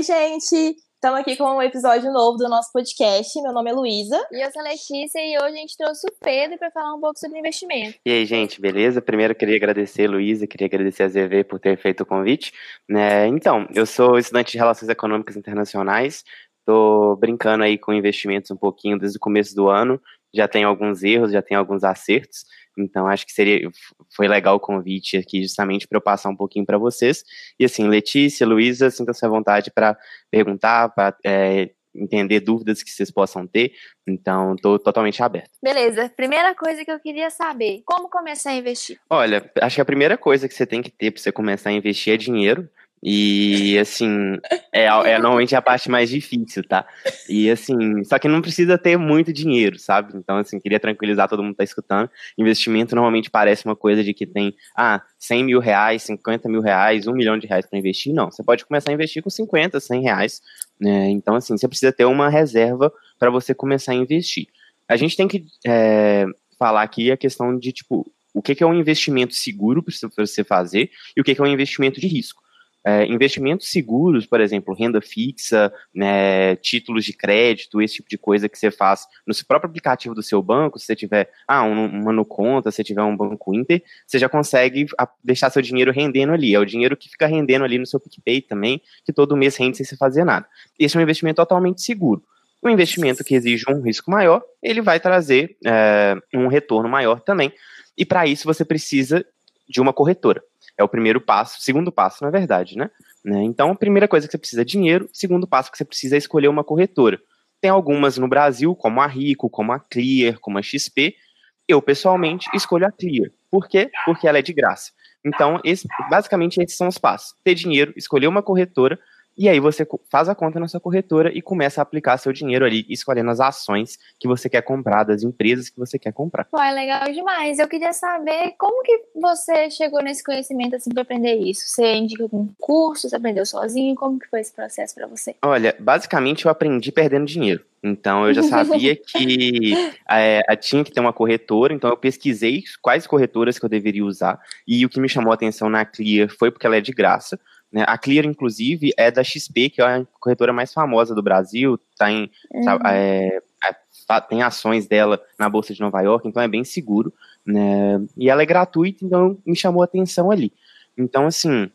Oi, gente! Estamos aqui com um episódio novo do nosso podcast. Meu nome é Luísa. E eu sou a Letícia e hoje a gente trouxe o Pedro para falar um pouco sobre investimento. E aí, gente, beleza? Primeiro, queria agradecer a Luísa, queria agradecer a ZV por ter feito o convite. É, então, eu sou estudante de Relações Econômicas Internacionais, estou brincando aí com investimentos um pouquinho desde o começo do ano, já tenho alguns erros, já tenho alguns acertos, então acho que seria foi legal o convite aqui justamente para eu passar um pouquinho para vocês. E assim, Letícia, Luísa, sinta-se à vontade para perguntar, para é, entender dúvidas que vocês possam ter. Então, estou totalmente aberto. Beleza. Primeira coisa que eu queria saber: como começar a investir? Olha, acho que a primeira coisa que você tem que ter para você começar a investir é dinheiro. E, assim, é, é normalmente a parte mais difícil, tá? E, assim, só que não precisa ter muito dinheiro, sabe? Então, assim, queria tranquilizar todo mundo que tá escutando. Investimento normalmente parece uma coisa de que tem, ah, 100 mil reais, 50 mil reais, 1 milhão de reais para investir. Não, você pode começar a investir com 50, 100 reais. Né? Então, assim, você precisa ter uma reserva para você começar a investir. A gente tem que é, falar aqui a questão de, tipo, o que, é um investimento seguro para você fazer e o que é um investimento de risco. É, investimentos seguros, por exemplo, renda fixa, né, títulos de crédito, esse tipo de coisa que você faz no seu próprio aplicativo do seu banco, se você tiver ah, uma no conta, se você tiver um banco Inter, você já consegue deixar seu dinheiro rendendo ali. É o dinheiro que fica rendendo ali no seu PicPay também, que todo mês rende sem você fazer nada. Esse é um investimento totalmente seguro. Um investimento que exige um risco maior, ele vai trazer é, um retorno maior também. E para isso você precisa de uma corretora. É o primeiro passo, segundo passo, na verdade, né? né? Então, a primeira coisa que você precisa é dinheiro, segundo passo que você precisa é escolher uma corretora. Tem algumas no Brasil, como a Rico, como a Clear, como a XP. Eu, pessoalmente, escolho a Clear. Por quê? Porque ela é de graça. Então, esse, basicamente, esses são os passos. Ter dinheiro, escolher uma corretora, e aí você faz a conta na sua corretora e começa a aplicar seu dinheiro ali, escolhendo as ações que você quer comprar, das empresas que você quer comprar. Pô, é legal demais. Eu queria saber como que você chegou nesse conhecimento assim para aprender isso. Você indica algum curso, você aprendeu sozinho? Como que foi esse processo para você? Olha, basicamente eu aprendi perdendo dinheiro. Então eu já sabia que é, tinha que ter uma corretora, então eu pesquisei quais corretoras que eu deveria usar. E o que me chamou a atenção na Clear foi porque ela é de graça. Né? A Clear, inclusive, é da XP, que é a corretora mais famosa do Brasil, tá em, uhum. é, é, tem ações dela na Bolsa de Nova York, então é bem seguro. Né? E ela é gratuita, então me chamou a atenção ali. Então, assim,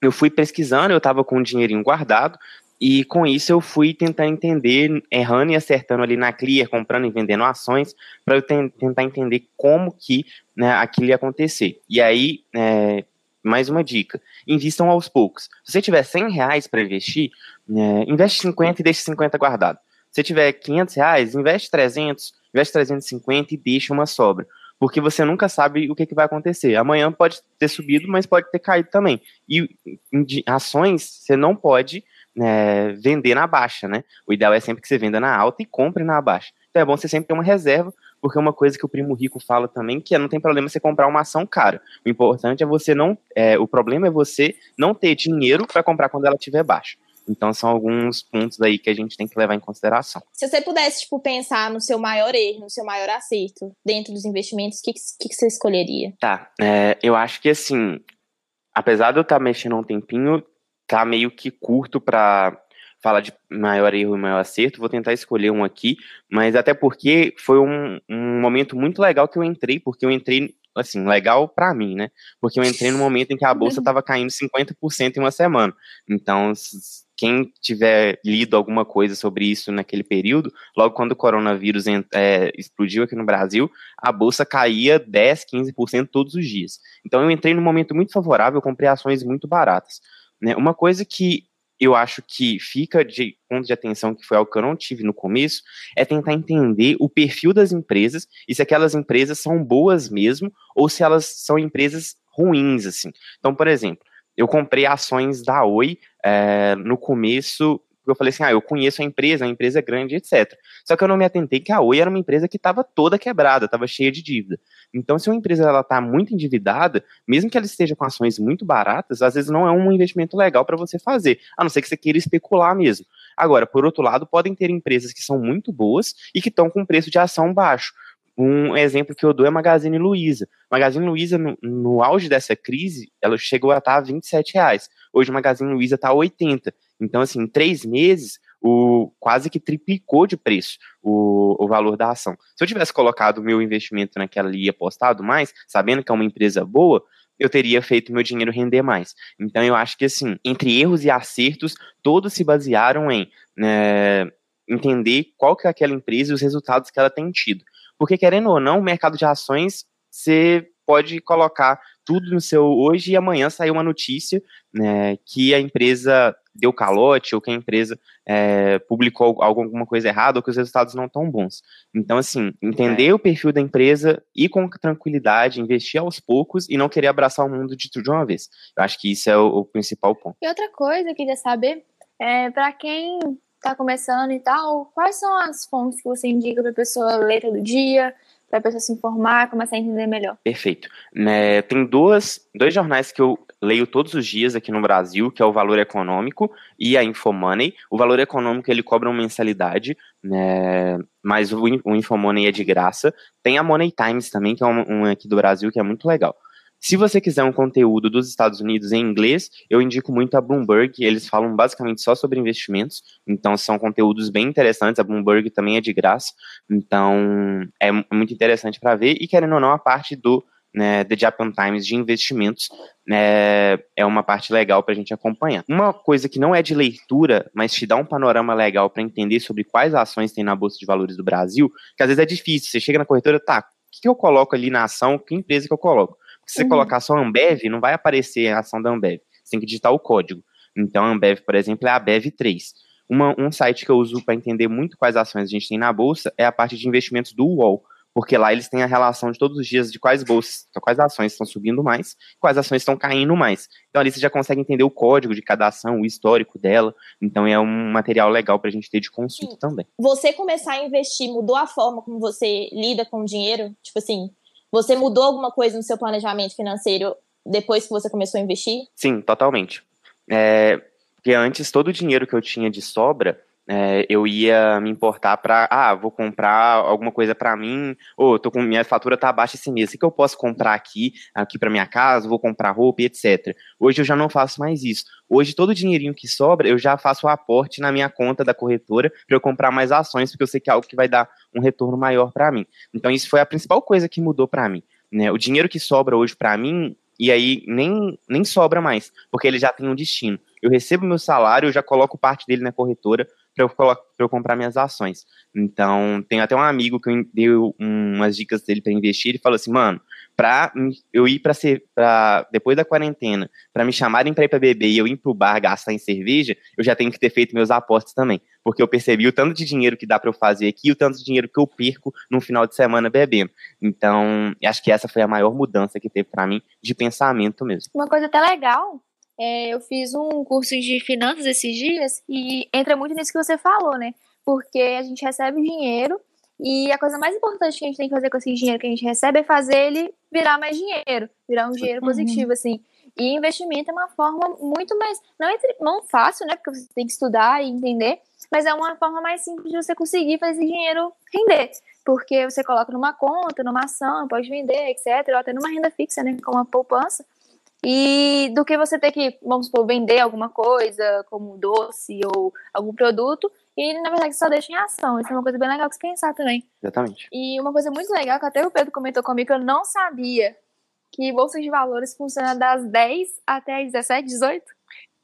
eu fui pesquisando, eu estava com um dinheirinho guardado, e com isso eu fui tentar entender, errando e acertando ali na Clear, comprando e vendendo ações, para eu tentar entender como que né, aquilo ia acontecer. E aí, é, mais uma dica, invistam aos poucos. Se você tiver 100 reais para investir, é, investe 50 e deixe 50 guardado. Se tiver 500 reais, investe 300, investe 350 e deixa uma sobra. Porque você nunca sabe o que, que vai acontecer. Amanhã pode ter subido, mas pode ter caído também. E ações, você não pode é, vender na baixa, né? O ideal é sempre que você venda na alta e compre na baixa. Então é bom você sempre ter uma reserva, porque é uma coisa que o primo rico fala também, que é não tem problema você comprar uma ação cara. O importante é você não. É, o problema é você não ter dinheiro para comprar quando ela estiver baixa. Então são alguns pontos aí que a gente tem que levar em consideração. Se você pudesse, tipo, pensar no seu maior erro, no seu maior acerto dentro dos investimentos, o que, que, que, você escolheria? Tá, é, eu acho que assim, apesar de eu estar tá mexendo um tempinho, tá meio que curto para falar de maior erro e maior acerto, vou tentar escolher um aqui, mas até porque foi um, um momento muito legal que eu entrei, porque eu entrei, assim, legal para mim, né? Porque eu entrei no momento em que a bolsa estava caindo 50% em uma semana. Então, quem tiver lido alguma coisa sobre isso naquele período, logo quando o coronavírus é, explodiu aqui no Brasil, a bolsa caía 10, 15% todos os dias. Então eu entrei num momento muito favorável, comprei ações muito baratas. Né? Uma coisa que eu acho que fica de ponto de atenção, que foi algo que eu não tive no começo, é tentar entender o perfil das empresas e se aquelas empresas são boas mesmo ou se elas são empresas ruins, assim. Então, por exemplo, eu comprei ações da Oi é, no começo porque eu falei assim, ah, eu conheço a empresa, a empresa é grande, etc. Só que eu não me atentei que a Oi era uma empresa que estava toda quebrada, estava cheia de dívida. Então, se uma empresa ela está muito endividada, mesmo que ela esteja com ações muito baratas, às vezes não é um investimento legal para você fazer, a não ser que você queira especular mesmo. Agora, por outro lado, podem ter empresas que são muito boas e que estão com preço de ação baixo. Um exemplo que eu dou é Magazine Luiza. Magazine Luiza, no, no auge dessa crise, ela chegou a estar a 27 reais. Hoje, Magazine Luiza está a 80. Então, assim, em três meses, o, quase que triplicou de preço o, o valor da ação. Se eu tivesse colocado o meu investimento naquela ali e apostado mais, sabendo que é uma empresa boa, eu teria feito meu dinheiro render mais. Então, eu acho que, assim, entre erros e acertos, todos se basearam em né, entender qual que é aquela empresa e os resultados que ela tem tido. Porque, querendo ou não, o mercado de ações, você pode colocar tudo no seu hoje e amanhã sair uma notícia né, que a empresa deu calote ou que a empresa é, publicou alguma coisa errada ou que os resultados não estão bons. Então, assim, entender é. o perfil da empresa e com tranquilidade, investir aos poucos e não querer abraçar o mundo de tudo de uma vez. Eu acho que isso é o, o principal ponto. E outra coisa, eu queria saber, é, para quem está começando e tal, quais são as fontes que você indica para a pessoa ler todo dia, para a pessoa se informar, começar a entender melhor? Perfeito. Né, tem duas, dois jornais que eu leio todos os dias aqui no Brasil, que é o Valor Econômico e a Infomoney. O Valor Econômico ele cobra uma mensalidade, né, mas o, o Infomoney é de graça. Tem a Money Times também, que é um, um aqui do Brasil, que é muito legal. Se você quiser um conteúdo dos Estados Unidos em inglês, eu indico muito a Bloomberg. Eles falam basicamente só sobre investimentos, então são conteúdos bem interessantes. A Bloomberg também é de graça, então é muito interessante para ver. E querendo ou não, a parte do né, The Japan Times de investimentos né, é uma parte legal para a gente acompanhar. Uma coisa que não é de leitura, mas te dá um panorama legal para entender sobre quais ações tem na Bolsa de Valores do Brasil, que às vezes é difícil. Você chega na corretora, tá, o que eu coloco ali na ação, que empresa que eu coloco? Se você uhum. colocar só Ambev, não vai aparecer a ação da Ambev. Você tem que digitar o código. Então, a Ambev, por exemplo, é a Bev3. Uma, um site que eu uso para entender muito quais ações a gente tem na bolsa é a parte de investimentos do UOL, porque lá eles têm a relação de todos os dias de quais bolsas, quais ações estão subindo mais, quais ações estão caindo mais. Então ali você já consegue entender o código de cada ação, o histórico dela. Então é um material legal para a gente ter de consulta Sim. também. Você começar a investir mudou a forma como você lida com o dinheiro? Tipo assim, você mudou alguma coisa no seu planejamento financeiro depois que você começou a investir? Sim, totalmente. É, porque antes todo o dinheiro que eu tinha de sobra, é, eu ia me importar para, ah, vou comprar alguma coisa para mim, ou tô com minha fatura tá baixa esse mês, o que eu posso comprar aqui, aqui para minha casa, vou comprar roupa, etc. Hoje eu já não faço mais isso. Hoje todo o dinheirinho que sobra, eu já faço o aporte na minha conta da corretora para eu comprar mais ações, porque eu sei que é algo que vai dar um retorno maior para mim. Então isso foi a principal coisa que mudou para mim, né? O dinheiro que sobra hoje para mim e aí nem, nem sobra mais, porque ele já tem um destino. Eu recebo meu salário, eu já coloco parte dele na corretora, para eu, eu, comprar minhas ações. Então, tem até um amigo que eu deu umas dicas dele para investir, ele falou assim, mano, para eu ir para ser para depois da quarentena, para me chamarem para ir para beber e eu ir pro bar gastar em cerveja, eu já tenho que ter feito meus apostas também, porque eu percebi o tanto de dinheiro que dá para eu fazer aqui, e o tanto de dinheiro que eu perco num final de semana bebendo. Então, acho que essa foi a maior mudança que teve para mim de pensamento mesmo. Uma coisa até legal é, eu fiz um curso de finanças esses dias e entra muito nisso que você falou, né? Porque a gente recebe dinheiro e a coisa mais importante que a gente tem que fazer com esse dinheiro que a gente recebe é fazer ele virar mais dinheiro, virar um dinheiro uhum. positivo, assim. E investimento é uma forma muito mais. Não, é, não fácil, né? Porque você tem que estudar e entender, mas é uma forma mais simples de você conseguir fazer esse dinheiro render. Porque você coloca numa conta, numa ação, pode vender, etc. Ou até numa renda fixa, né? Com uma poupança. E do que você ter que, vamos supor, vender alguma coisa, como doce ou algum produto, e na verdade só deixa em ação. Isso é uma coisa bem legal que se pensar também. Exatamente. E uma coisa muito legal que até o Pedro comentou comigo, que eu não sabia que Bolsa de Valores funciona das 10 até as 17, 18?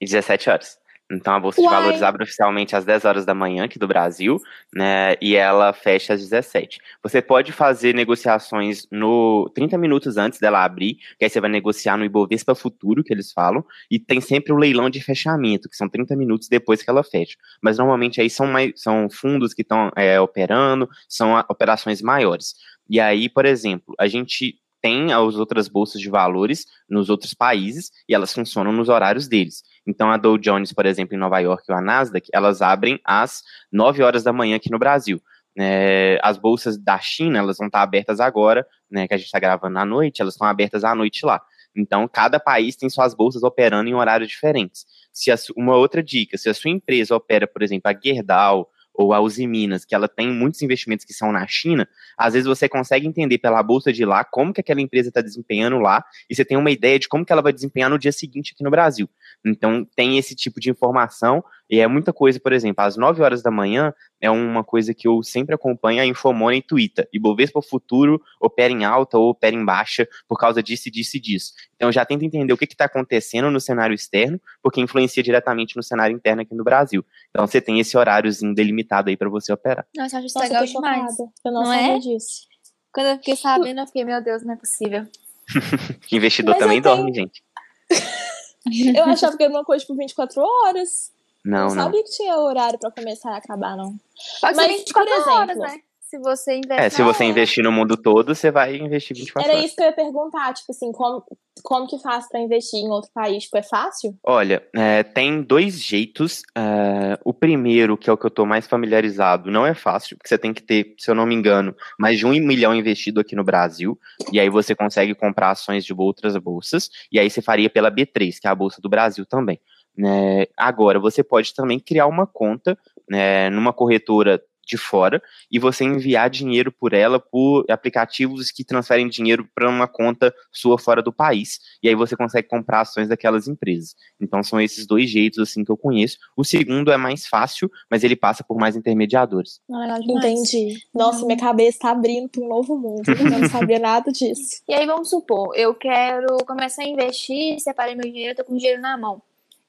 E 17 horas. Então a Bolsa Uai. de Valores abre oficialmente às 10 horas da manhã aqui do Brasil, né? E ela fecha às 17. Você pode fazer negociações no 30 minutos antes dela abrir, que aí você vai negociar no Ibovespa Futuro, que eles falam, e tem sempre o leilão de fechamento, que são 30 minutos depois que ela fecha. Mas normalmente aí são, mais, são fundos que estão é, operando, são operações maiores. E aí, por exemplo, a gente tem as outras bolsas de valores nos outros países e elas funcionam nos horários deles. Então, a Dow Jones, por exemplo, em Nova York ou a Nasdaq, elas abrem às 9 horas da manhã aqui no Brasil. É, as bolsas da China, elas vão estar abertas agora, né, que a gente está gravando à noite, elas estão abertas à noite lá. Então, cada país tem suas bolsas operando em horários diferentes. Se a, uma outra dica, se a sua empresa opera, por exemplo, a Gerdau, ou a Uzi Minas, que ela tem muitos investimentos que são na China, às vezes você consegue entender pela bolsa de lá como que aquela empresa está desempenhando lá e você tem uma ideia de como que ela vai desempenhar no dia seguinte aqui no Brasil. Então tem esse tipo de informação e é muita coisa, por exemplo, às 9 horas da manhã é uma coisa que eu sempre acompanho a Infomoney e Twitter. E Bovespa Futuro opera em alta ou opera em baixa por causa disso, disso e disso. Então já tenta entender o que está acontecendo no cenário externo, porque influencia diretamente no cenário interno aqui no Brasil. Então você tem esse horáriozinho delimitado aí para você operar. Nossa, acho isso Nossa, legal demais. Eu não, não sabia é? disso. Quando eu fiquei sabendo, eu fiquei, meu Deus, não é possível. Investidor Mas também tenho... dorme, gente. eu achava que era uma coisa por 24 horas. Não, não. não sabia que tinha horário para começar e acabar, não. Pode Mas, 24 por exemplo, horas, né? Se você investir. É, se você investir no mundo todo, você vai investir 24 Era horas. isso que eu ia perguntar, tipo assim, como, como que faz para investir em outro país? Tipo, é fácil? Olha, é, tem dois jeitos. É, o primeiro, que é o que eu tô mais familiarizado, não é fácil, porque você tem que ter, se eu não me engano, mais de um milhão investido aqui no Brasil. E aí você consegue comprar ações de outras bolsas. E aí você faria pela B3, que é a Bolsa do Brasil também. Né? Agora, você pode também criar uma conta né, numa corretora de fora e você enviar dinheiro por ela por aplicativos que transferem dinheiro para uma conta sua fora do país e aí você consegue comprar ações daquelas empresas. Então são esses dois jeitos assim que eu conheço. O segundo é mais fácil, mas ele passa por mais intermediadores. Ah, entendi. Nossa, minha cabeça está abrindo para um novo mundo. Eu não sabia nada disso. E aí vamos supor, eu quero começar a investir, separei meu dinheiro, tô com dinheiro na mão.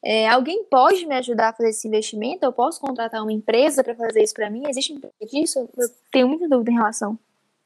É, alguém pode me ajudar a fazer esse investimento? Eu posso contratar uma empresa para fazer isso para mim? Existe empresa disso? Eu tenho muita dúvida em relação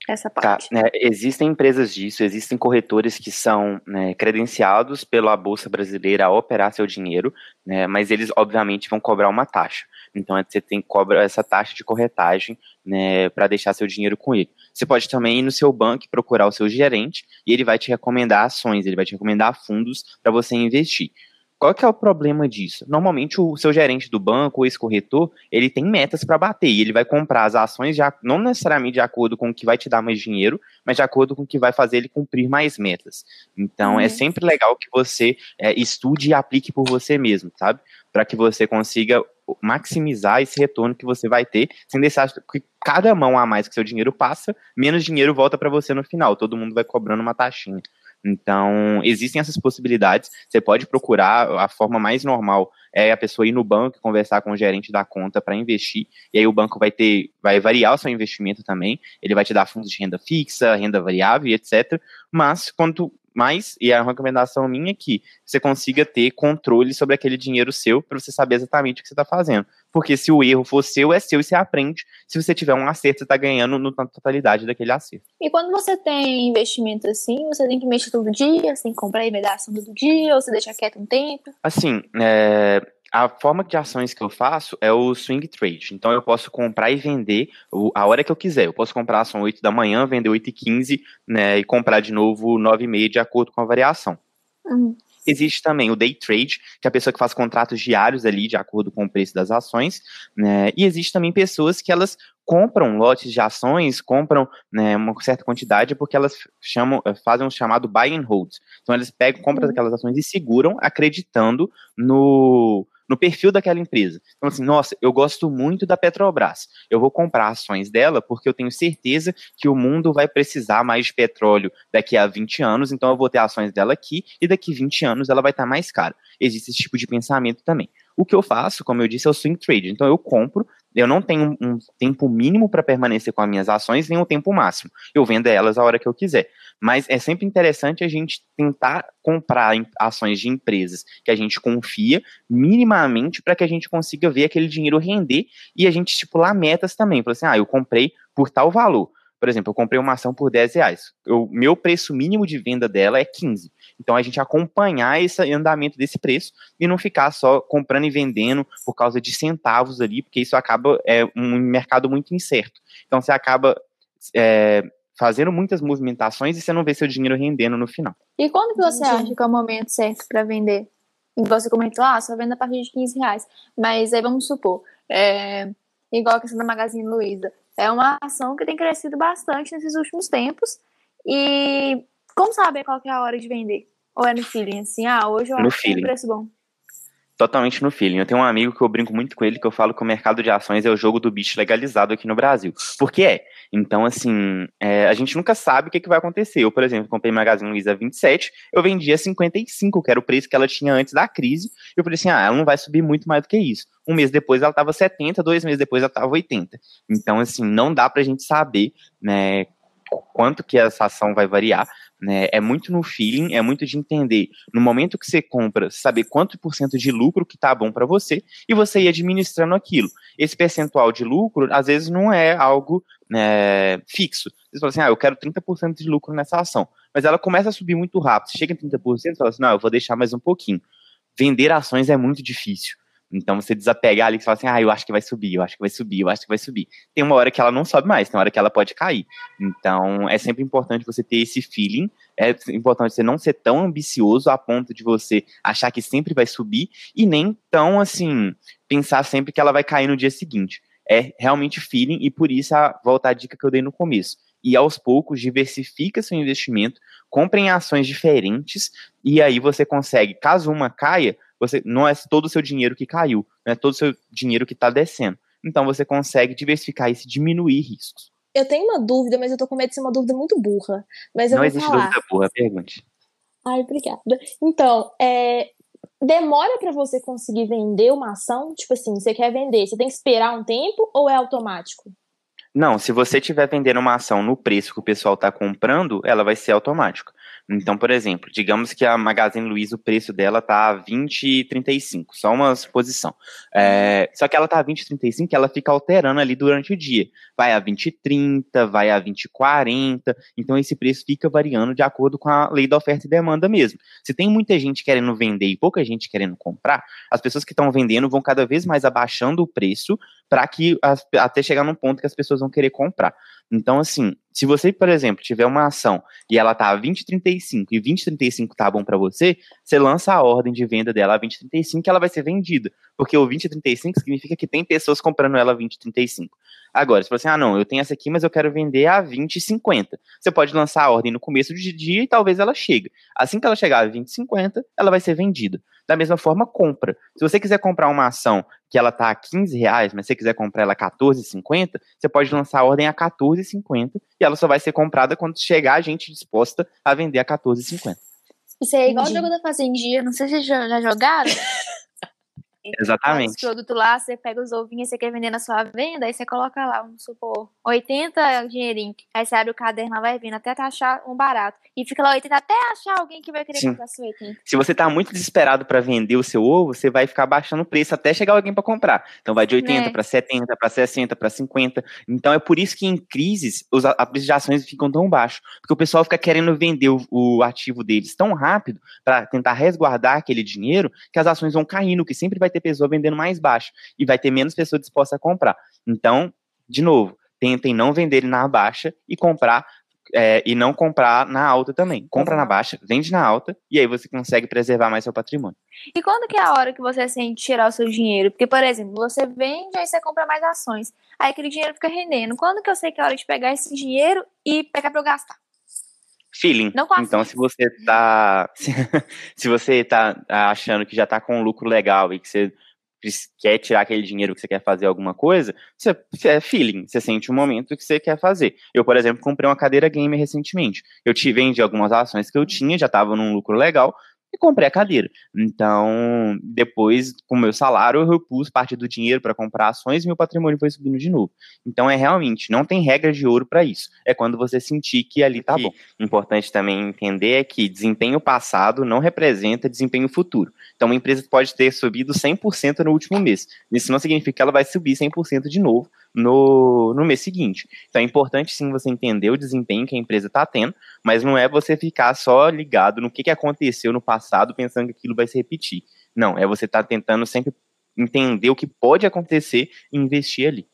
a essa tá, parte. Tá, né, existem empresas disso, existem corretores que são né, credenciados pela Bolsa Brasileira a operar seu dinheiro, né, mas eles obviamente vão cobrar uma taxa. Então você tem que cobrar essa taxa de corretagem né, para deixar seu dinheiro com ele. Você pode também ir no seu banco e procurar o seu gerente e ele vai te recomendar ações, ele vai te recomendar fundos para você investir. Qual que é o problema disso? Normalmente o seu gerente do banco ou esse corretor, ele tem metas para bater e ele vai comprar as ações já não necessariamente de acordo com o que vai te dar mais dinheiro, mas de acordo com o que vai fazer ele cumprir mais metas. Então é uhum. é sempre legal que você é, estude e aplique por você mesmo, sabe? Para que você consiga maximizar esse retorno que você vai ter, sem deixar que cada mão a mais que seu dinheiro passa, menos dinheiro volta para você no final. Todo mundo vai cobrando uma taxinha. Então, existem essas possibilidades. Você pode procurar a forma mais normal é a pessoa ir no banco e conversar com o gerente da conta para investir. E aí o banco vai ter, vai variar o seu investimento também. Ele vai te dar fundos de renda fixa, renda variável, etc. Mas quanto mais, e a recomendação minha é que você consiga ter controle sobre aquele dinheiro seu para você saber exatamente o que você está fazendo. Porque se o erro for seu, é seu e você aprende. Se você tiver um acerto, você está ganhando na totalidade daquele acerto. E quando você tem investimento assim, você tem que mexer todo dia, você tem que comprar e vender ação todo dia, ou você deixa quieto um tempo? Assim, é, a forma de ações que eu faço é o swing trade. Então eu posso comprar e vender a hora que eu quiser. Eu posso comprar ação 8 da manhã, vender 8 e 15, né, e comprar de novo 9 e meia de acordo com a variação. Uhum. Existe também o day trade, que é a pessoa que faz contratos diários ali de acordo com o preço das ações, né? E existe também pessoas que elas compram lotes de ações, compram né, uma certa quantidade porque elas chamam, fazem um chamado buy and hold. Então eles pegam, compram uhum. aquelas ações e seguram, acreditando no no perfil daquela empresa. Então, assim, nossa, eu gosto muito da Petrobras. Eu vou comprar ações dela porque eu tenho certeza que o mundo vai precisar mais de petróleo daqui a 20 anos, então eu vou ter ações dela aqui e daqui 20 anos ela vai estar mais cara. Existe esse tipo de pensamento também. O que eu faço, como eu disse, é o swing trade. Então eu compro, eu não tenho um tempo mínimo para permanecer com as minhas ações, nem um tempo máximo. Eu vendo elas a hora que eu quiser. Mas é sempre interessante a gente tentar comprar ações de empresas que a gente confia minimamente para que a gente consiga ver aquele dinheiro render e a gente estipular metas também. Falar assim, ah, eu comprei por tal valor. Por exemplo, eu comprei uma ação por 10 reais. O meu preço mínimo de venda dela é 15. Então a gente acompanhar esse andamento desse preço e não ficar só comprando e vendendo por causa de centavos ali, porque isso acaba é um mercado muito incerto. Então você acaba é, fazendo muitas movimentações e você não vê seu dinheiro rendendo no final. E quando que você acha que é o momento certo para vender? Você comentou, ah, só vende a partir de 15 reais. Mas aí vamos supor, é, igual a questão da Magazine Luiza. É uma ação que tem crescido bastante nesses últimos tempos. E como saber qual é a hora de vender? Ou é no feeling, assim, ah, hoje eu no acho feeling. que é um preço bom. Totalmente no feeling. Eu tenho um amigo que eu brinco muito com ele, que eu falo que o mercado de ações é o jogo do bicho legalizado aqui no Brasil. Porque é. Então, assim, é, a gente nunca sabe o que, que vai acontecer. Eu, por exemplo, comprei Magazine Luiza 27, eu vendi a 55, que era o preço que ela tinha antes da crise. Eu falei assim, ah, ela não vai subir muito mais do que isso. Um mês depois ela estava 70, dois meses depois ela estava 80. Então, assim, não dá pra gente saber, né, quanto que essa ação vai variar, né? É muito no feeling, é muito de entender no momento que você compra, saber quanto por cento de lucro que tá bom para você e você ir administrando aquilo. Esse percentual de lucro, às vezes, não é algo é, fixo. Você fala assim, ah, eu quero 30% de lucro nessa ação, mas ela começa a subir muito rápido. Você chega em 30%, você fala assim, não, eu vou deixar mais um pouquinho. Vender ações é muito difícil. Então você desapegar ali e falar assim, ah, eu acho que vai subir, eu acho que vai subir, eu acho que vai subir. Tem uma hora que ela não sobe mais, tem uma hora que ela pode cair. Então é sempre importante você ter esse feeling, é importante você não ser tão ambicioso a ponto de você achar que sempre vai subir e nem tão assim, pensar sempre que ela vai cair no dia seguinte. É realmente feeling e por isso a volta à dica que eu dei no começo. E aos poucos diversifica seu investimento, compre em ações diferentes e aí você consegue, caso uma caia, você não é todo o seu dinheiro que caiu, não é todo o seu dinheiro que está descendo. Então você consegue diversificar isso e diminuir riscos. Eu tenho uma dúvida, mas eu tô com medo de ser uma dúvida muito burra. Mas eu não vou existe falar. dúvida burra, pergunte. Ai, obrigada. Então, é, demora para você conseguir vender uma ação? Tipo assim, você quer vender, você tem que esperar um tempo ou é automático? Não, se você estiver vendendo uma ação no preço que o pessoal está comprando, ela vai ser automática. Então, por exemplo, digamos que a Magazine Luiza, o preço dela tá 20,35, só uma suposição. É, só que ela tá 20,35, ela fica alterando ali durante o dia. Vai a 20,30, vai a 20,40, então esse preço fica variando de acordo com a lei da oferta e demanda mesmo. Se tem muita gente querendo vender e pouca gente querendo comprar, as pessoas que estão vendendo vão cada vez mais abaixando o preço para que as, até chegar num ponto que as pessoas vão querer comprar. Então, assim, se você, por exemplo, tiver uma ação e ela tá a 20,35 e 20,35 tá bom para você, você lança a ordem de venda dela a 20,35 e ela vai ser vendida, porque o 20,35 significa que tem pessoas comprando ela a 20,35. Agora, se você, ah, não, eu tenho essa aqui, mas eu quero vender a 20,50. Você pode lançar a ordem no começo do dia e talvez ela chegue. Assim que ela chegar a 20,50, ela vai ser vendida. Da mesma forma, compra. Se você quiser comprar uma ação que ela tá a 15 reais, mas você quiser comprar ela a 14,50, você pode lançar a ordem a 14,50 e ela só vai ser comprada quando chegar a gente disposta a vender a 14,50. Isso é igual o jogo da Fazendinha, não sei se vocês já já jogaram. Exatamente. Esse produto lá, você pega os ovinhos, você quer vender na sua venda, aí você coloca lá, vamos supor, 80 dinheirinho. Aí você abre o caderno, vai vindo até achar um barato. E fica lá 80 até achar alguém que vai querer Sim. comprar seu 80. Se você tá muito desesperado para vender o seu ovo, você vai ficar baixando o preço até chegar alguém para comprar. Então vai de 80 É. para 70, para 60, para 50. Então é por isso que em crises os a- preço de ações ficam tão baixos, porque o pessoal fica querendo vender o, o ativo deles tão rápido para tentar resguardar aquele dinheiro que as ações vão caindo, que sempre vai ter pessoa vendendo mais baixo e vai ter menos pessoa disposta a comprar. Então, de novo, tentem não vender na baixa e comprar é, e não comprar na alta também. Compra na baixa, vende na alta, e aí você consegue preservar mais seu patrimônio. E quando que é a hora que você sente tirar o seu dinheiro? Porque, por exemplo, você vende, aí você compra mais ações. Aí aquele dinheiro fica rendendo. Quando que eu sei que é hora de pegar esse dinheiro e pegar pra eu gastar? Feeling. Então, se você tá. Se, você tá achando que já tá com um lucro legal e que você quer tirar aquele dinheiro que você quer fazer alguma coisa, você, você é feeling, você sente o momento que você quer fazer. Eu, por exemplo, comprei uma cadeira gamer recentemente. Eu te vendi algumas ações que eu tinha, já tava num lucro legal, e comprei a cadeira. Então, depois, com o meu salário, eu repus parte do dinheiro para comprar ações e meu patrimônio foi subindo de novo. Então, é realmente, não tem regra de ouro para isso. É quando você sentir que ali tá bom. Importante também entender é que desempenho passado não representa desempenho futuro. Então, uma empresa pode ter subido 100% no último mês. Isso não significa que ela vai subir 100% de novo no, no mês seguinte. Então, é importante sim você entender o desempenho que a empresa está tendo, mas não é você ficar só ligado no que, que aconteceu no passado pensando que aquilo vai se repetir. Não, é você estar tentando sempre entender o que pode acontecer e investir ali.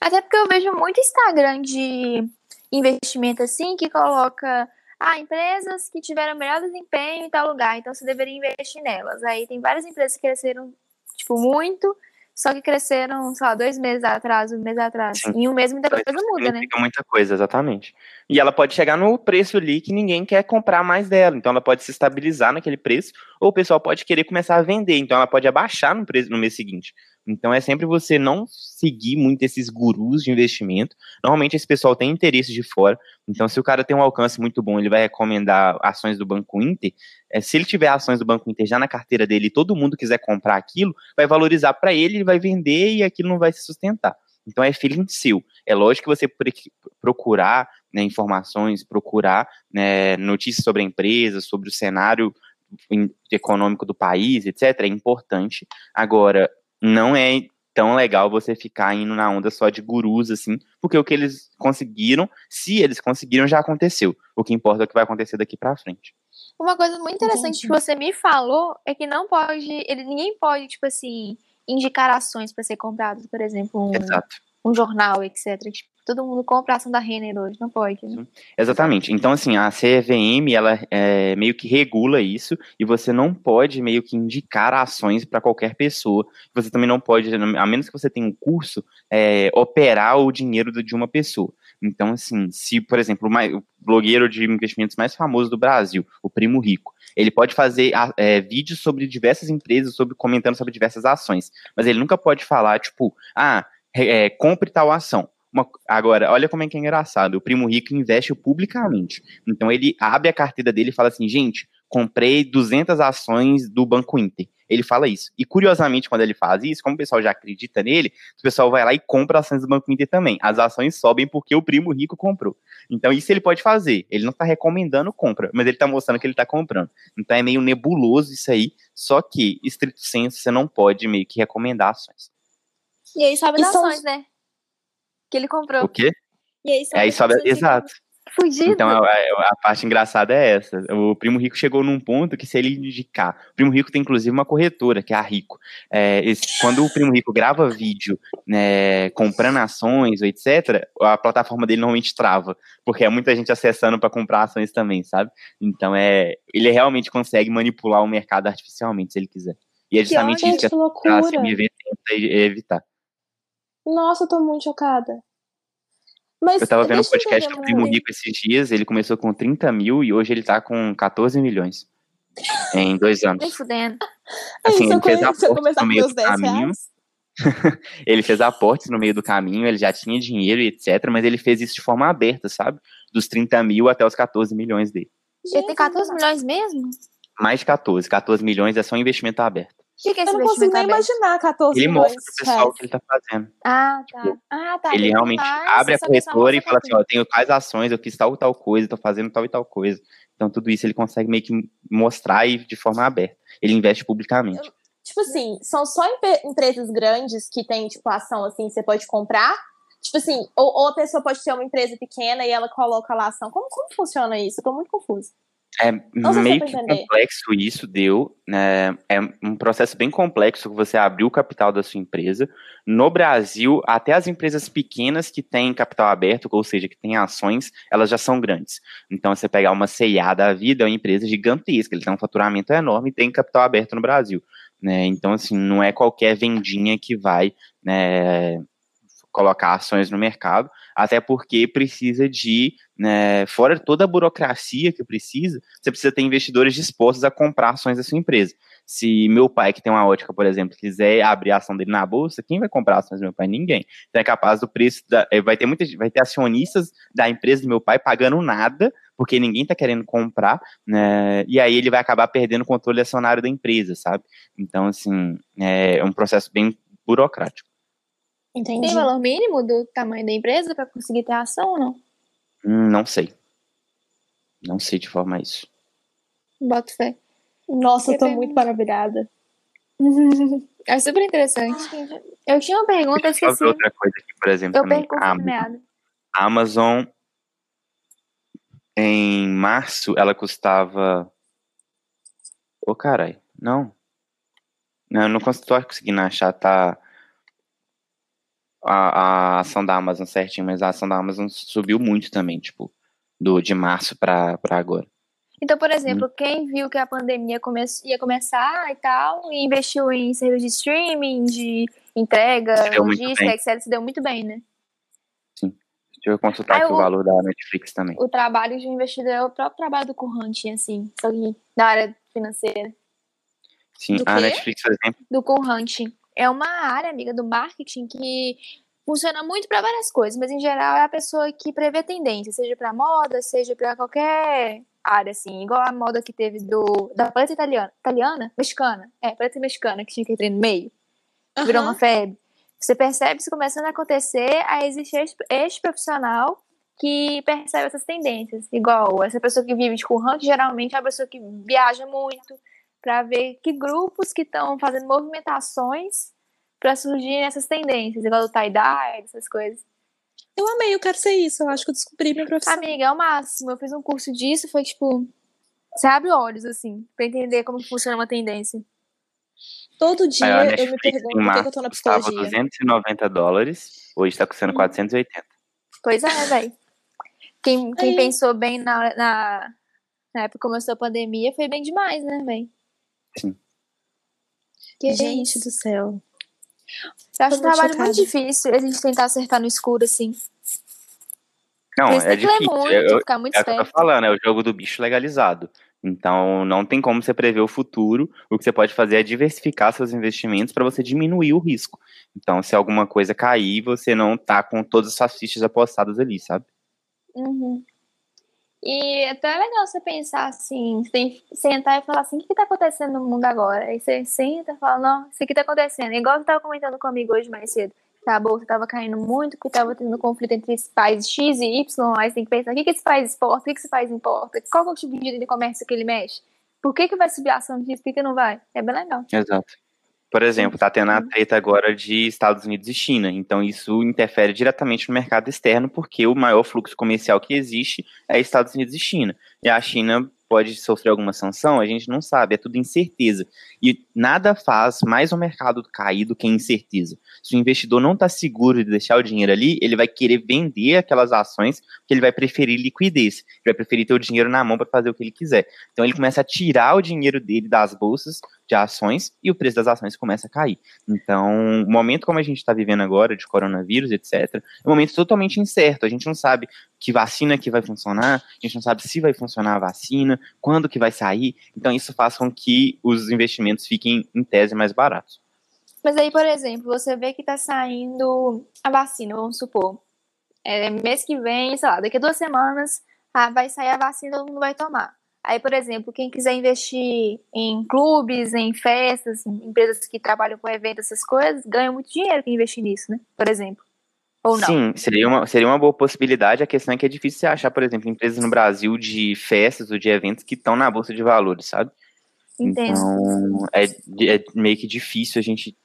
Até porque eu vejo muito Instagram de investimento assim que coloca ah, empresas que tiveram melhor desempenho em tal lugar, então você deveria investir nelas. Aí tem várias empresas que cresceram, tipo, muito, só que cresceram, sei lá, dois meses atrás, um mês atrás. Sim. Em um mês muita coisa muda, né? Muita coisa, exatamente. E ela pode chegar no preço ali que ninguém quer comprar mais dela. Então ela pode se estabilizar naquele preço, ou o pessoal pode querer começar a vender. Então ela pode abaixar no preço no mês seguinte. Então é sempre você não seguir muito esses gurus de investimento. Normalmente esse pessoal tem interesse de fora. Então se o cara tem um alcance muito bom, ele vai recomendar ações do Banco Inter. É, se ele tiver ações do Banco Inter já na carteira dele e todo mundo quiser comprar aquilo, vai valorizar para ele, ele vai vender e aquilo não vai se sustentar. Então é feeling seu. É lógico que você procurar né, informações, procurar né, notícias sobre a empresa, sobre o cenário econômico do país, etc. É importante. Agora, não é tão legal você ficar indo na onda só de gurus, assim, porque o que eles conseguiram, se eles conseguiram, já aconteceu. O que importa é o que vai acontecer daqui para frente. Uma coisa muito interessante que você me falou é que não pode, ele, ninguém pode, tipo assim, indicar ações para ser compradas, por exemplo, um, Exato. um jornal, etc. Tipo, todo mundo compra a ação da Renner hoje, não pode, né? Exatamente. Então, assim, a CVM, ela é, meio que regula isso e você não pode meio que indicar ações para qualquer pessoa. Você também não pode, a menos que você tenha um curso, é, operar o dinheiro de uma pessoa. Então, assim, se, por exemplo, o blogueiro de investimentos mais famoso do Brasil, o Primo Rico, ele pode fazer é, vídeos sobre diversas empresas, sobre comentando sobre diversas ações, mas ele nunca pode falar, tipo, ah, é, compre tal ação. Uma, agora, olha como é que é engraçado. O primo rico investe publicamente. Então ele abre a carteira dele e fala assim, gente, comprei 200 ações do Banco Inter. Ele fala isso. E curiosamente, quando ele faz isso, como o pessoal já acredita nele, o pessoal vai lá e compra ações do Banco Inter também. As ações sobem porque o primo rico comprou. Então isso ele pode fazer. Ele não está recomendando compra, mas ele está mostrando que ele está comprando. Então é meio nebuloso isso aí. Só que, estrito senso, você não pode meio que recomendar ações. E aí sobe as ações, né? Que ele comprou. O quê? E aí sobe, é, aí sobe exato. Fugido. Então a, a, parte engraçada é essa. O Primo Rico chegou num ponto que se ele indicar. O Primo Rico tem inclusive uma corretora, que é a Rico. É, esse, quando o Primo Rico grava vídeo né, comprando ações, etc., a plataforma dele normalmente trava. Porque é muita gente acessando para comprar ações também, sabe? Então é. Ele realmente consegue manipular o mercado artificialmente, se ele quiser. E é justamente que isso que, a CMV tenta evitar. Nossa, eu tô muito chocada. Mas eu tava vendo um podcast do Primo Rico esses dias, ele começou com 30 mil e hoje ele tá com 14 milhões. Em dois anos. Nem fudendo. Assim, ele fez aportes no meio do 10 caminho. ele fez aportes no meio do caminho, ele já tinha dinheiro e etc, mas ele fez isso de forma aberta, sabe? Dos 30 mil até os 14 milhões dele. Ele tem 14 milhões mesmo? Mais de 14. 14 milhões é só um investimento aberto. Que, é Eu não consigo nem aberto? imaginar 14 Ele mostra pro pessoal reais. o que ele tá fazendo. Ah, tá. Tipo, ah, tá. ele Tem realmente mais, abre a corretora e fala assim, ó, eu tenho tais ações, eu fiz tal e tal coisa, tô fazendo tal e tal coisa. Então tudo isso ele consegue meio que mostrar e de forma aberta. Ele investe publicamente. Tipo assim, são só empre- empresas grandes que tem, tipo, ação assim, você pode comprar. Tipo assim, ou, ou a pessoa pode ter uma empresa pequena e ela coloca lá a ação. Como, como funciona isso? Eu tô muito confusa. É Não meio dá que complexo isso, deu. Né? É um processo bem complexo que você abriu o capital da sua empresa. No Brasil, até as empresas pequenas que têm capital aberto, ou seja, que têm ações, elas já são grandes. Então, você pegar uma CIA da vida, é uma empresa gigantesca, ele tem um faturamento enorme e tem capital aberto no Brasil. Né? Então, assim, não é qualquer vendinha que vai né, colocar ações no mercado, até porque precisa de, né, fora toda a burocracia que precisa, você precisa ter investidores dispostos a comprar ações da sua empresa. Se meu pai, que tem uma ótica, por exemplo, quiser abrir a ação dele na bolsa, quem vai comprar ações do meu pai? Ninguém. Então é capaz do preço, da, eh, vai ter muita, vai ter acionistas da empresa do meu pai pagando nada, porque ninguém está querendo comprar, né, e aí ele vai acabar perdendo o controle acionário da empresa, sabe? Então, assim, é um processo bem burocrático. Entendi. Tem valor mínimo do tamanho da empresa pra conseguir ter ação ou não? Hum, Não sei. Não sei de forma isso. Boto fé. Nossa, eu tô muito maravilhada. É super interessante. Eu tinha uma pergunta, eu Deixa eu esqueci. outra coisa aqui, por exemplo, Eu também. A fio meado. a Amazon, em março, ela custava... Ô, caralho, não. Não, eu não tô conseguindo achar, tá... A, a ação da Amazon certinho, mas a ação da Amazon subiu muito também, tipo, do, de março pra, pra agora. Então, por exemplo, quem viu que a pandemia come ia começar e tal, e investiu em serviço de streaming, de entrega, logística, etc. Se deu muito bem, né? Deixa eu consultar Ah, aqui o eu- valor da Netflix também. O trabalho de um investidor é o próprio trabalho do Current, assim, só que da área financeira. Sim, Do a quê? Netflix, por exemplo, Do Current. É uma área, amiga, do marketing que funciona muito para várias coisas, mas em geral é a pessoa que prevê tendência, seja para moda, seja para qualquer área, assim, igual a moda que teve do da paleta italiana, italiana, mexicana, é, paleta mexicana que tinha que entrar no meio, que virou uma febre. Você percebe isso começando a acontecer, aí existe este, profissional que percebe essas tendências. Igual essa pessoa que vive de current, geralmente é a pessoa que viaja muito para ver que grupos que estão fazendo movimentações para surgir essas tendências, igual do tie-dye, essas coisas. Eu amei, eu quero ser isso. Eu acho que eu descobri minha profissão. Amiga, é o máximo. Eu fiz um curso disso, foi tipo. Você abre olhos, assim, pra entender como funciona uma tendência. Todo dia a eu me pergunto por que eu tô na custava psicologia. 290 dólares, hoje tá custando Hum. 480. Pois é, velho. Quem, quem Aí. pensou bem na, na, na época que começou a pandemia foi bem demais, né, velho? Sim. Que Gente isso. do céu. Eu acho um muito trabalho muito chocada. difícil a gente tentar acertar no escuro, assim. Não, é tem que ler difícil. muito, Eu- ficar muito é o que eu tô falando, é o jogo do bicho legalizado. Então, não tem como você prever o futuro. O que você pode fazer é diversificar seus investimentos para você diminuir o risco. Então, se alguma coisa cair, você não tá com todas as suas fichas apostadas ali, sabe? Uhum. E até é legal você pensar assim, você tem que sentar e falar assim, o que, que tá acontecendo no mundo agora? Aí você senta e fala, não, isso aqui tá acontecendo. Igual você tava comentando comigo hoje mais cedo. que A bolsa tava caindo muito, porque tava tendo conflito entre esses países X e Y, aí você tem que pensar, o que, que esse país exporta, o que, que esse país importa, qual que é o tipo de comércio que ele mexe? Por que, que vai subir a ação disso, por que, que não vai? É bem legal. Exato. Por exemplo, tá tendo a Uhum. treta agora de Estados Unidos e China. Então, isso interfere diretamente no mercado externo, porque o maior fluxo comercial que existe é Estados Unidos e China. E a China pode sofrer alguma sanção, a gente não sabe, é tudo incerteza. E nada faz mais o mercado cair do que incerteza. Se o investidor não está seguro de deixar o dinheiro ali, ele vai querer vender aquelas ações, porque ele vai preferir liquidez, ele vai preferir ter o dinheiro na mão para fazer o que ele quiser. Então ele começa a tirar o dinheiro dele das bolsas de ações e o preço das ações começa a cair. Então, o momento como a gente está vivendo agora, de coronavírus, etc., é um momento totalmente incerto. A gente não sabe que vacina que vai funcionar, a gente não sabe se vai funcionar a vacina, quando que vai sair. Então, isso faz com que os investimentos fiquem, em tese, mais baratos. Mas aí, por exemplo, você vê que tá saindo a vacina, vamos supor. É, mês que vem, sei lá, daqui a duas semanas ah, vai sair a vacina, todo mundo vai tomar. Aí, por exemplo, quem quiser investir em clubes, em festas, em empresas que trabalham com eventos, essas coisas, ganha muito dinheiro quem investir nisso, né? Por exemplo. Ou não. Sim, seria uma, seria uma boa possibilidade. A questão é que é difícil você achar, por exemplo, empresas no Brasil de festas ou de eventos que estão na Bolsa de Valores, sabe? Entendo. Então, é, é meio que difícil a gente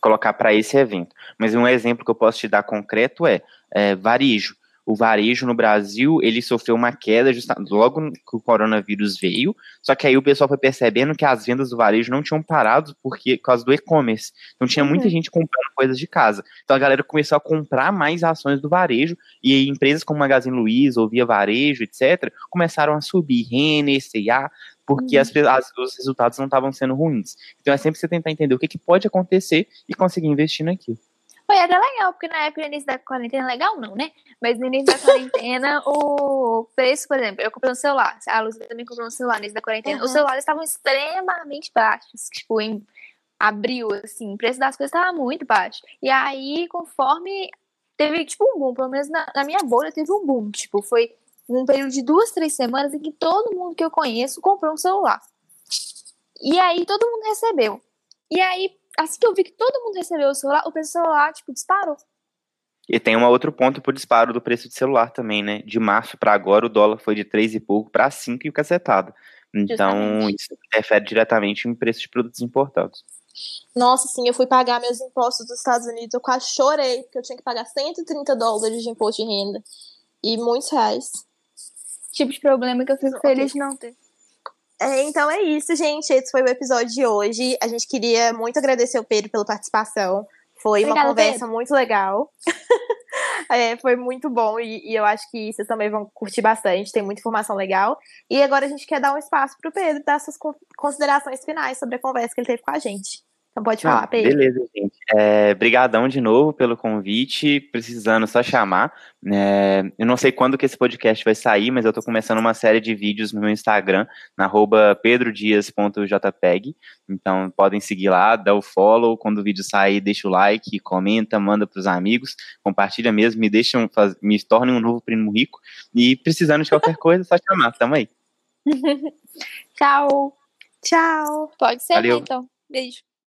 colocar para esse evento. Mas um exemplo que eu posso te dar concreto é, é varejo. O varejo no Brasil, ele sofreu uma queda logo que o coronavírus veio, só que aí o pessoal foi percebendo que as vendas do varejo não tinham parado porque, por causa do e-commerce. Então tinha muita Uhum. gente comprando coisas de casa. Então a galera começou a comprar mais ações do varejo e empresas como Magazine Luiza ou Via Varejo, etc., começaram a subir, Renner, C&A, porque Uhum. as, as- os resultados não estavam sendo ruins. Então é sempre você tentar entender o que, que pode acontecer e conseguir investir naquilo. Foi até legal, porque na época, no início da quarentena, legal não, né? Mas no início da quarentena, o preço, por exemplo, eu comprei um celular. A Luz também comprou um celular no início da quarentena. Uhum. Os celulares estavam extremamente baixos. Tipo, em abril, assim, o preço das coisas estava muito baixo. E aí, conforme teve, tipo, um boom, pelo menos na, na minha bolha teve um boom. Tipo, foi um período de duas, três semanas em que todo mundo que eu conheço comprou um celular. E aí todo mundo recebeu. E aí, assim que eu vi que todo mundo recebeu o celular, o preço do celular, tipo, disparou. E tem um outro ponto pro disparo do preço de celular também, né? De março para agora o dólar foi de 3 e pouco para 5 e o cacetado. Então, Justamente. isso interfere diretamente em preço de produtos importados. Nossa, sim, eu fui pagar meus impostos dos Estados Unidos, eu quase chorei, porque eu tinha que pagar 130 dólares de imposto de renda. E muitos reais. Tipo de problema que eu fico feliz de não ter. É, então é isso, gente. Esse foi o episódio de hoje. A gente queria muito agradecer o Pedro pela participação. Foi Obrigada, uma conversa Pedro. muito legal. É, foi muito bom e, e eu acho que vocês também vão curtir bastante. Tem muita informação legal. E agora a gente quer dar um espaço para o Pedro dar suas con- considerações finais sobre a conversa que ele teve com a gente. Então pode falar, Ah, Pedro. beleza, gente. É, brigadão de novo pelo convite. Precisando só chamar. É, eu não sei quando que esse podcast vai sair, mas eu tô começando uma série de vídeos no meu Instagram, na arroba pedrodias.jpeg. Então podem seguir lá, dá o follow. Quando o vídeo sair, deixa o like, comenta, manda pros amigos, compartilha mesmo, me deixam, faz- me tornem um novo primo rico. E precisando de qualquer coisa, é só chamar. Tamo aí. Tchau. Tchau. Pode ser, Valeu. então. Beijo.